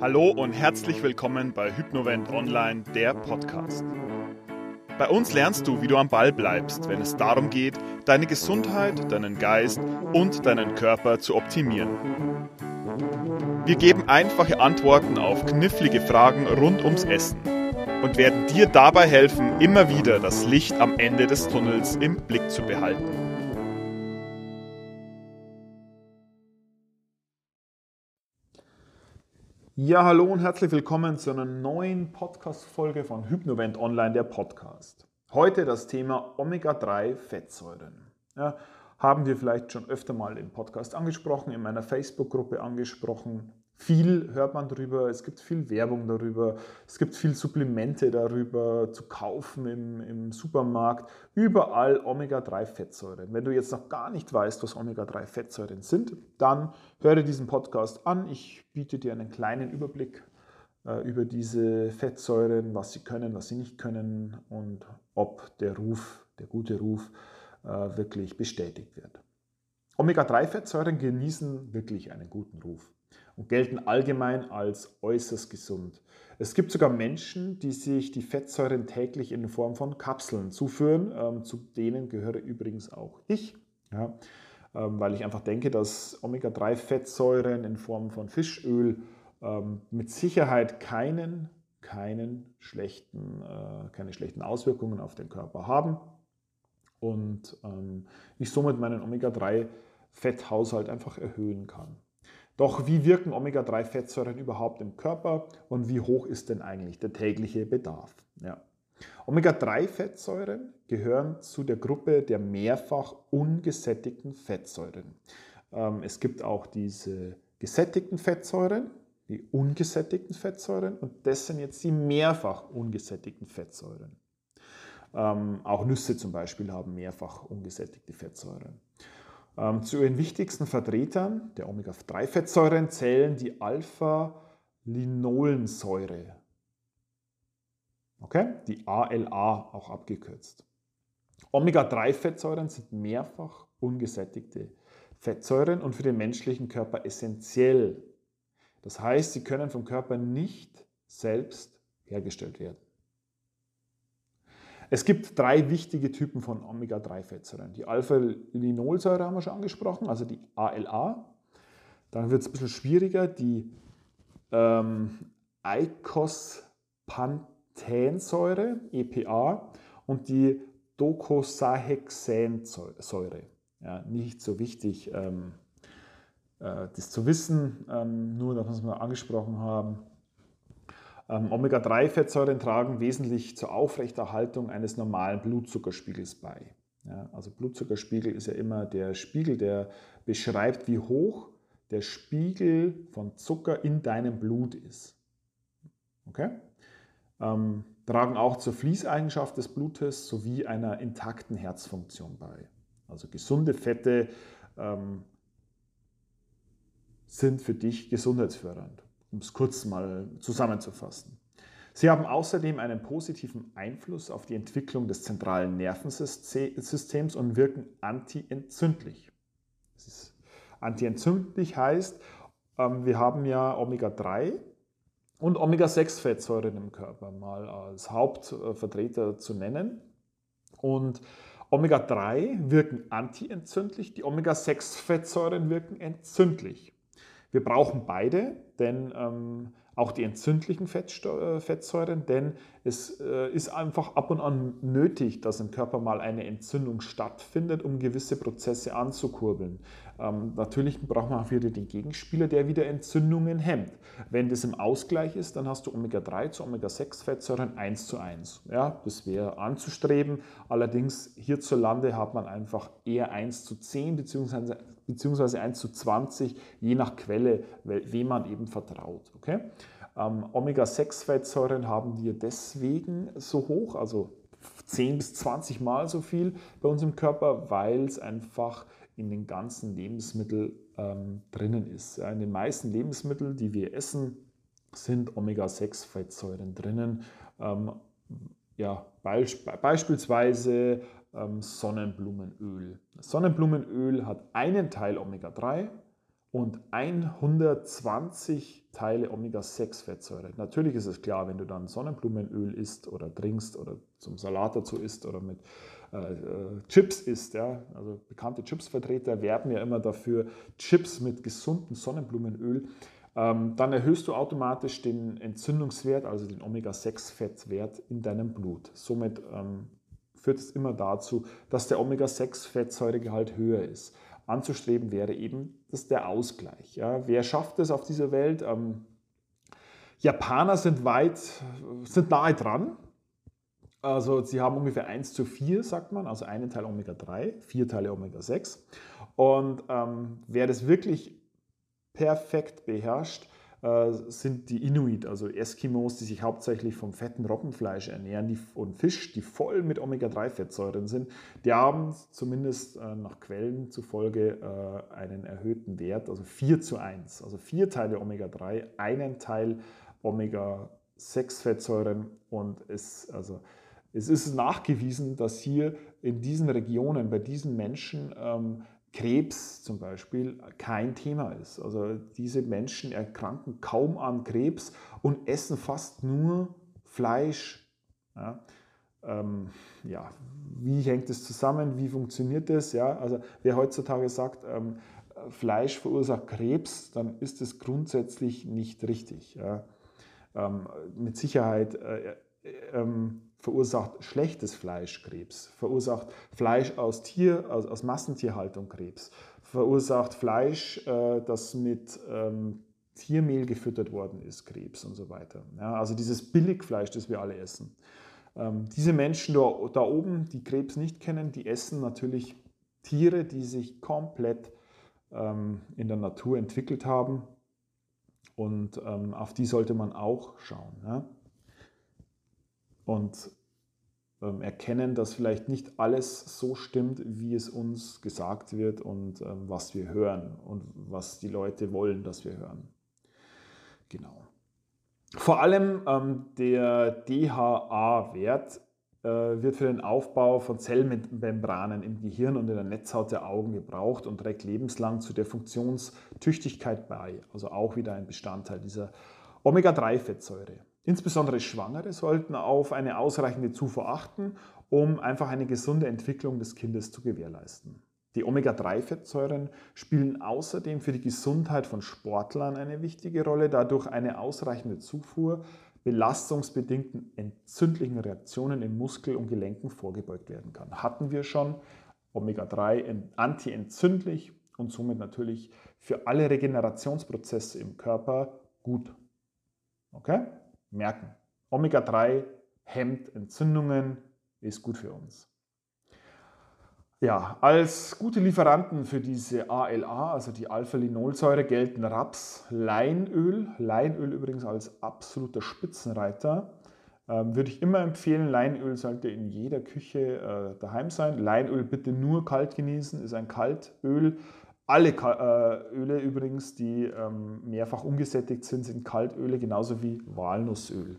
Hallo und herzlich willkommen bei Hypnovent Online, der Podcast. Bei uns lernst du, wie du am Ball bleibst, wenn es darum geht, deine Gesundheit, deinen Geist und deinen Körper zu optimieren. Wir geben einfache Antworten auf knifflige Fragen rund ums Essen und werden dir dabei helfen, immer wieder das Licht am Ende des Tunnels im Blick zu behalten. Ja, hallo und herzlich willkommen zu einer neuen Podcast-Folge von Hypnovent Online, der Podcast. Heute das Thema Omega-3-Fettsäuren. Ja, haben wir vielleicht schon öfter mal im Podcast angesprochen, in meiner Facebook-Gruppe angesprochen. Viel hört man darüber, es gibt viel Werbung darüber, es gibt viel Supplemente darüber zu kaufen im, im Supermarkt. Überall Omega-3-Fettsäuren. Wenn du jetzt noch gar nicht weißt, was Omega-3-Fettsäuren sind, dann höre diesen Podcast an. Ich biete dir einen kleinen Überblick äh, über diese Fettsäuren, was sie können, was sie nicht können und ob der Ruf, der gute Ruf, äh, wirklich bestätigt wird. Omega-3-Fettsäuren genießen wirklich einen guten Ruf und gelten allgemein als äußerst gesund. Es gibt sogar Menschen, die sich die Fettsäuren täglich in Form von Kapseln zuführen. Ähm, zu denen gehöre übrigens auch ich, ja, ähm, weil ich einfach denke, dass Omega-3-Fettsäuren in Form von Fischöl ähm, mit Sicherheit keinen, keinen schlechten, äh, keine schlechten Auswirkungen auf den Körper haben und ähm, ich somit meinen Omega-3-Fetthaushalt einfach erhöhen kann. Doch wie wirken Omega-3-Fettsäuren überhaupt im Körper und wie hoch ist denn eigentlich der tägliche Bedarf? Ja. Omega-3-Fettsäuren gehören zu der Gruppe der mehrfach ungesättigten Fettsäuren. Ähm, es gibt auch diese gesättigten Fettsäuren, die ungesättigten Fettsäuren und das sind jetzt die mehrfach ungesättigten Fettsäuren. Ähm, auch Nüsse zum Beispiel haben mehrfach ungesättigte Fettsäuren. Ähm, zu ihren wichtigsten Vertretern der Omega-3-Fettsäuren zählen die Alpha-Linolensäure. Okay? Die ALA auch abgekürzt. Omega-3-Fettsäuren sind mehrfach ungesättigte Fettsäuren und für den menschlichen Körper essentiell. Das heißt, sie können vom Körper nicht selbst hergestellt werden. Es gibt drei wichtige Typen von Omega-3-Fettsäuren. Die Alpha-Linolsäure haben wir schon angesprochen, also die ALA. Dann wird es ein bisschen schwieriger, die ähm, Eicosapentaensäure, EPA, und die Docosahexaensäure. Ja, nicht so wichtig, ähm, äh, das zu wissen, ähm, nur dass wir es mal angesprochen haben. Ähm, Omega-3-Fettsäuren tragen wesentlich zur Aufrechterhaltung eines normalen Blutzuckerspiegels bei. Ja, also Blutzuckerspiegel ist ja immer der Spiegel, der beschreibt, wie hoch der Spiegel von Zucker in deinem Blut ist. Okay? Ähm, tragen auch zur Fließeigenschaft des Blutes sowie einer intakten Herzfunktion bei. Also gesunde Fette ähm, sind für dich gesundheitsfördernd um es kurz mal zusammenzufassen. Sie haben außerdem einen positiven Einfluss auf die Entwicklung des zentralen Nervensystems und wirken antientzündlich. Antientzündlich heißt, ähm, wir haben ja Omega-3 und Omega-6-Fettsäuren im Körper mal als Hauptvertreter zu nennen. Und Omega-3 wirken antientzündlich, die Omega-6-Fettsäuren wirken entzündlich. Wir brauchen beide, denn ähm, auch die entzündlichen äh, Fettsäuren, denn es äh, ist einfach ab und an nötig, dass im Körper mal eine Entzündung stattfindet, um gewisse Prozesse anzukurbeln. Ähm, natürlich braucht man auch wieder den Gegenspieler, der wieder Entzündungen hemmt. Wenn das im Ausgleich ist, dann hast du Omega-3 zu Omega-6-Fettsäuren 1 zu 1. Ja, das wäre anzustreben. Allerdings hierzulande hat man einfach eher 1 zu 10 bzw beziehungsweise 1 zu 20, je nach Quelle, wem man eben vertraut. Okay? Ähm, Omega-6-Fettsäuren haben wir deswegen so hoch, also 10 bis 20 Mal so viel bei uns im Körper, weil es einfach in den ganzen Lebensmitteln ähm, drinnen ist. Ja, in den meisten Lebensmitteln, die wir essen, sind Omega-6-Fettsäuren drinnen. Ähm, ja, be beispielsweise ähm, Sonnenblumenöl. Sonnenblumenöl hat einen Teil Omega-3 und 120 Teile Omega-6-Fettsäure. Natürlich ist es klar, wenn du dann Sonnenblumenöl isst oder trinkst oder zum Salat dazu isst oder mit Chips isst, ja, also bekannte Chipsvertreter werben ja immer dafür, Chips mit gesundem Sonnenblumenöl, ähm, dann erhöhst du automatisch den Entzündungswert, also den Omega-6-Fettwert in deinem Blut. Somit ähm, führt es immer dazu, dass der Omega-6-Fettsäuregehalt höher ist anzustreben wäre eben das der Ausgleich. Ja. Wer schafft es auf dieser Welt? Ähm, Japaner sind weit, sind nahe dran. Also sie haben ungefähr 1 zu 4, sagt man, also einen Teil Omega-3, vier Teile Omega-6. Und ähm, wer das wirklich perfekt beherrscht, äh, sind die Inuit, also Eskimos, die sich hauptsächlich vom fetten Robbenfleisch ernähren die, und Fisch, die voll mit Omega-3-Fettsäuren sind. Die haben zumindest äh, nach Quellen zufolge äh, einen erhöhten Wert, also 4 zu 1. Also vier Teile Omega-3, einen Teil Omega-6-Fettsäuren und es, also, es ist nachgewiesen, dass hier in diesen Regionen, bei diesen Menschen, ähm, Krebs zum Beispiel kein Thema ist. Also diese Menschen erkranken kaum an Krebs und essen fast nur Fleisch. Ja, ähm, ja wie hängt das zusammen? Wie funktioniert das? Ja, also wer heutzutage sagt, ähm, Fleisch verursacht Krebs, dann ist es grundsätzlich nicht richtig. Ja. Ähm, mit Sicherheit äh, äh, ähm, verursacht schlechtes Fleisch Krebs, verursacht Fleisch aus Tier, aus, aus Massentierhaltung Krebs, verursacht Fleisch, äh, das mit ähm, Tiermehl gefüttert worden ist, Krebs und so weiter. Ja, also dieses Billigfleisch, das wir alle essen. Ähm, diese Menschen da, da oben, die Krebs nicht kennen, die essen natürlich Tiere, die sich komplett ähm, in der Natur entwickelt haben. Und ähm, auf die sollte man auch schauen. Ja? Und ähm, erkennen, dass vielleicht nicht alles so stimmt, wie es uns gesagt wird und ähm, was wir hören und was die Leute wollen, dass wir hören. Genau. Vor allem ähm, der DHA-Wert äh, wird für den Aufbau von Zellmembranen im Gehirn und in der Netzhaut der Augen gebraucht und trägt lebenslang zu der Funktionstüchtigkeit bei. Also auch wieder ein Bestandteil dieser Omega-3-Fettsäure. Insbesondere Schwangere sollten auf eine ausreichende Zufuhr achten, um einfach eine gesunde Entwicklung des Kindes zu gewährleisten. Die Omega-3-Fettsäuren spielen außerdem für die Gesundheit von Sportlern eine wichtige Rolle, da durch eine ausreichende Zufuhr belastungsbedingten entzündlichen Reaktionen in Muskel und Gelenken vorgebeugt werden kann. Hatten wir schon Omega-3 antientzündlich und somit natürlich für alle Regenerationsprozesse im Körper gut. Okay? Merken. Omega-3 hemmt Entzündungen, ist gut für uns. Ja, als gute Lieferanten für diese ALA, also die Alpha-Linolsäure, gelten Raps, Leinöl, Leinöl übrigens als absoluter Spitzenreiter. Ähm, würde ich immer empfehlen, Leinöl sollte in jeder Küche äh, daheim sein. Leinöl bitte nur kalt genießen, ist ein Kaltöl. Alle äh, Öle übrigens, die ähm, mehrfach ungesättigt sind, sind Kaltöle, genauso wie Walnussöl.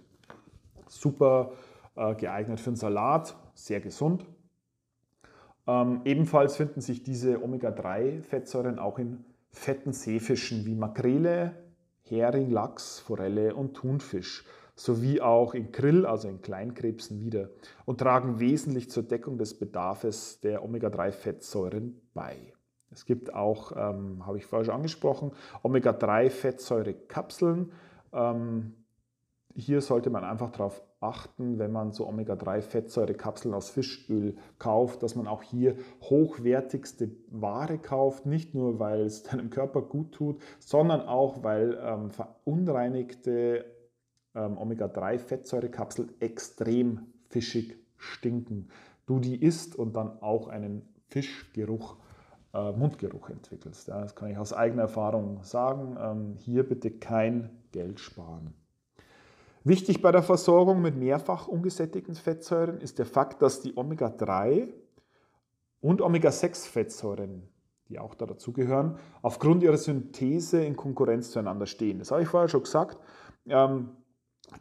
Super äh, geeignet für einen Salat, sehr gesund. Ähm, ebenfalls finden sich diese Omega-3-Fettsäuren auch in fetten Seefischen wie Makrele, Hering, Lachs, Forelle und Thunfisch sowie auch in Krill, also in Kleinkrebsen wieder und tragen wesentlich zur Deckung des Bedarfs der Omega-3-Fettsäuren bei. Es gibt auch, ähm, habe ich vorher schon angesprochen, Omega-3-Fettsäurekapseln. Ähm, hier sollte man einfach darauf achten, wenn man so Omega-3-Fettsäurekapseln aus Fischöl kauft, dass man auch hier hochwertigste Ware kauft. Nicht nur, weil es deinem Körper gut tut, sondern auch, weil ähm, verunreinigte ähm, Omega-3-Fettsäurekapseln extrem fischig stinken. Du die isst und dann auch einen Fischgeruch Mundgeruch entwickelst. Das kann ich aus eigener Erfahrung sagen. Ähm, hier bitte kein Geld sparen. Wichtig bei der Versorgung mit mehrfach ungesättigten Fettsäuren ist der Fakt, dass die Omega-3 und Omega-6-Fettsäuren, die auch da dazugehören, aufgrund ihrer Synthese in Konkurrenz zueinander stehen. Das habe ich vorher schon gesagt. Ähm,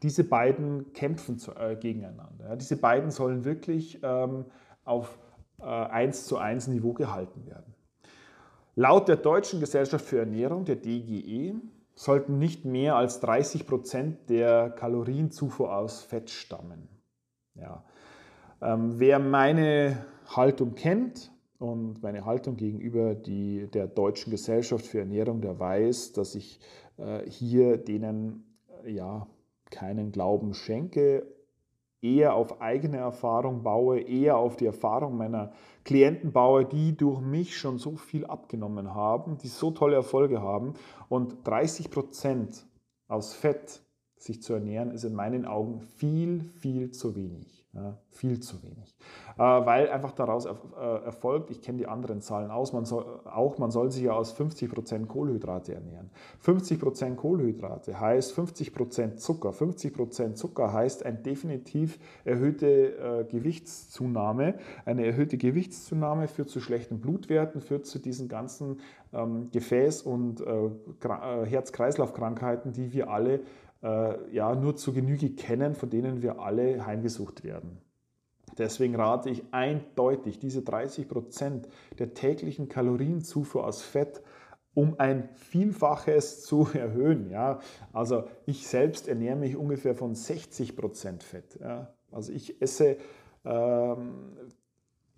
diese beiden kämpfen äh, gegeneinander. Diese beiden sollen wirklich ähm, auf 1 zu 1 Niveau gehalten werden. Laut der Deutschen Gesellschaft für Ernährung, der DGE, sollten nicht mehr als 30 Prozent der Kalorienzufuhr aus Fett stammen. Ja. Ähm, wer meine Haltung kennt und meine Haltung gegenüber die, der Deutschen Gesellschaft für Ernährung, der weiß, dass ich äh, hier denen äh, ja keinen Glauben schenke eher auf eigene Erfahrung baue, eher auf die Erfahrung meiner Klienten baue, die durch mich schon so viel abgenommen haben, die so tolle Erfolge haben. Und 30 Prozent aus Fett sich zu ernähren, ist in meinen Augen viel, viel zu wenig. Ja, viel zu wenig. Äh, weil einfach daraus äh, erfolgt, ich kenne die anderen Zahlen aus, man soll, auch man soll sich ja aus 50% Kohlenhydrate ernähren. 50% Kohlenhydrate heißt 50% Zucker. 50% Zucker heißt eine definitiv erhöhte äh, Gewichtszunahme. Eine erhöhte Gewichtszunahme führt zu schlechten Blutwerten, führt zu diesen ganzen ähm, Gefäß- und Herz-Kreislauf-Krankheiten, die wir alle ja, nur zu Genüge kennen, von denen wir alle heimgesucht werden. Deswegen rate ich eindeutig, diese 30 Prozent der täglichen Kalorienzufuhr aus Fett um ein Vielfaches zu erhöhen. Ja. Also ich selbst ernähre mich ungefähr von 60 Prozent Fett. Ja. Also ich esse ähm,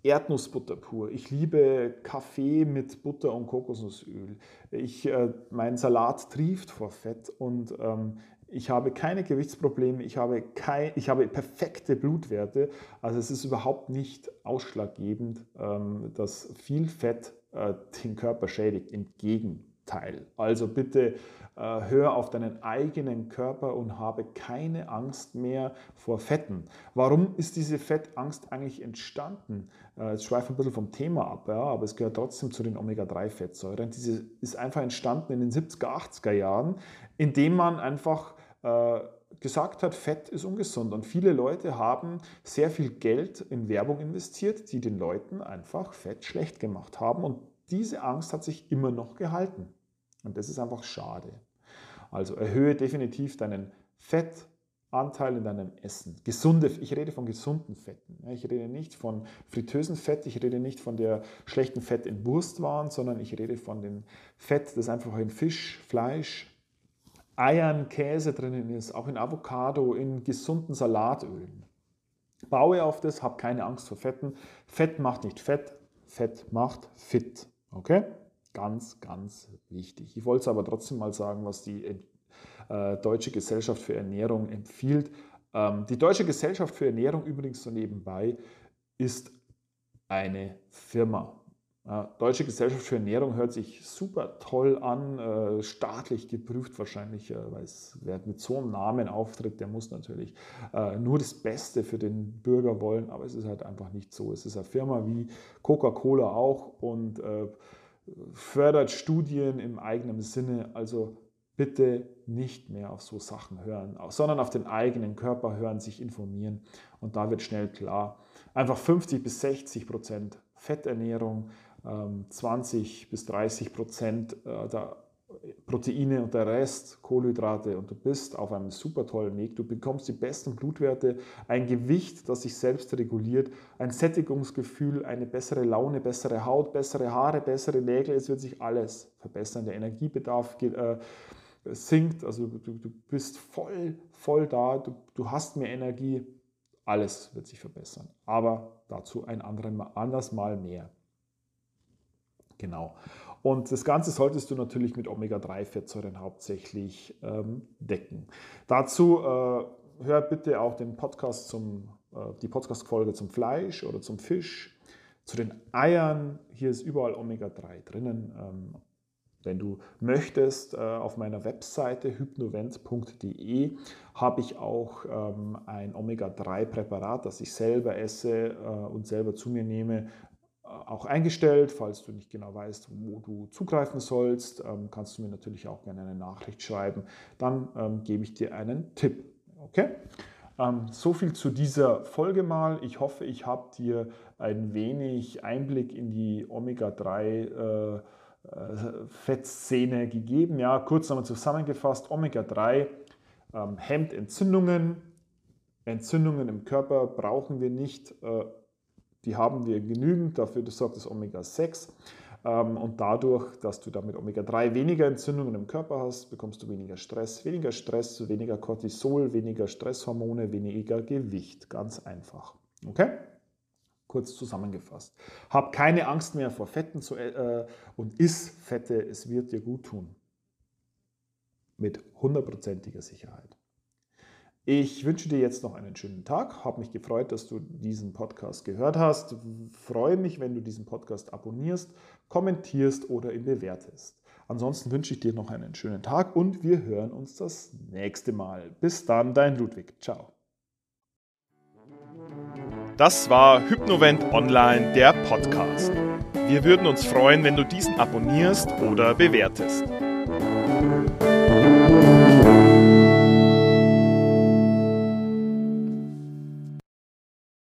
Erdnussbutter pur. Ich liebe Kaffee mit Butter und Kokosnussöl. Ich, äh, mein Salat trieft vor Fett und ähm, ich habe keine Gewichtsprobleme, ich habe, kein, ich habe perfekte Blutwerte. Also es ist überhaupt nicht ausschlaggebend, ähm, dass viel Fett äh, den Körper schädigt. Im Gegenteil. Also bitte äh, hör auf deinen eigenen Körper und habe keine Angst mehr vor Fetten. Warum ist diese Fettangst eigentlich entstanden? Äh, jetzt schweife ein bisschen vom Thema ab, ja, aber es gehört trotzdem zu den Omega-3-Fettsäuren. Diese ist einfach entstanden in den 70er, 80er Jahren, indem man einfach äh, gesagt hat, Fett ist ungesund. Und viele Leute haben sehr viel Geld in Werbung investiert, die den Leuten einfach Fett schlecht gemacht haben. Und diese Angst hat sich immer noch gehalten. Und das ist einfach schade. Also erhöhe definitiv deinen Fettanteil in deinem Essen. Gesunde, ich rede von gesunden Fetten. Ich rede nicht von fritösen Fett, ich rede nicht von der schlechten Fett in Wurstwaren, sondern ich rede von dem Fett, das einfach in Fisch, Fleisch, Eiern, Käse drinnen ist, auch in Avocado, in gesunden Salatölen. Baue auf das, hab keine Angst vor Fetten. Fett macht nicht Fett, Fett macht fit. Okay? Ganz, ganz wichtig. Ich wollte es aber trotzdem mal sagen, was die äh, Deutsche Gesellschaft für Ernährung empfiehlt. Ähm, die Deutsche Gesellschaft für Ernährung übrigens so nebenbei ist eine Firma. Deutsche Gesellschaft für Ernährung hört sich super toll an, äh, staatlich geprüft wahrscheinlich, äh, weil es, wer mit so einem Namen auftritt, der muss natürlich äh, nur das Beste für den Bürger wollen, aber es ist halt einfach nicht so. Es ist eine Firma wie Coca-Cola auch und fördert Studien im eigenen Sinne, also bitte nicht mehr auf so Sachen hören, sondern auf den eigenen Körper hören, sich informieren. Und da wird schnell klar, einfach 50 bis 60 Prozent Fetternährung, 20 ähm, bis 30 Prozent äh, der Proteine und der Rest Kohlenhydrate und du bist auf einem super tollen Weg. Du bekommst die besten Blutwerte, ein Gewicht, das sich selbst reguliert, ein Sättigungsgefühl, eine bessere Laune, bessere Haut, bessere Haare, bessere Nägel. Es wird sich alles verbessern. Der Energiebedarf geht, äh, sinkt, also du, du, bist voll, voll da, du, du hast mehr Energie. Alles wird sich verbessern. Aber dazu ein anderes Mal mehr. Genau. Und das Ganze solltest du natürlich mit Omega-3-Fettsäuren hauptsächlich ähm, decken. Dazu äh, hör bitte auch den Podcast zum, äh, die Podcast-Folge zum Fleisch oder zum Fisch, zu den Eiern. Hier ist überall Omega-3 drinnen. Ähm, wenn du möchtest, äh, auf meiner Webseite hypnovent.de habe ich auch ähm, ein Omega-3-Präparat, das ich selber esse äh, und selber zu mir nehme, auch eingestellt. Falls du nicht genau weißt, wo du zugreifen sollst, ähm, kannst du mir natürlich auch gerne eine Nachricht schreiben. Dann ähm, gebe ich dir einen Tipp. Okay? Ähm, so viel zu dieser Folge mal. Ich hoffe, ich habe dir ein wenig Einblick in die Omega-3 äh, äh, Fettszene gegeben. Ja, kurz nochmal zusammengefasst: Omega-3 ähm, hemmt Entzündungen. Entzündungen im Körper brauchen wir nicht. Die haben wir genügend, dafür sorgt das Omega-6. Ähm, und dadurch, dass du damit Omega-3 weniger Entzündungen im Körper hast, bekommst du weniger Stress. Weniger Stress, weniger Cortisol, weniger Stresshormone, weniger Gewicht. Ganz einfach. Okay? Kurz zusammengefasst. Hab keine Angst mehr vor Fetten zu, äh, und iss Fette, es wird dir gut tun. Mit hundertprozentiger Sicherheit. Ich wünsche dir jetzt noch einen schönen Tag. Habe mich gefreut, dass du diesen Podcast gehört hast. Freue mich, wenn du diesen Podcast abonnierst, kommentierst oder ihn bewertest. Ansonsten wünsche ich dir noch einen schönen Tag und wir hören uns das nächste Mal. Bis dann, dein Ludwig. Ciao. Das war Hypnovent Online, der Podcast. Wir würden uns freuen, wenn du diesen abonnierst oder bewertest.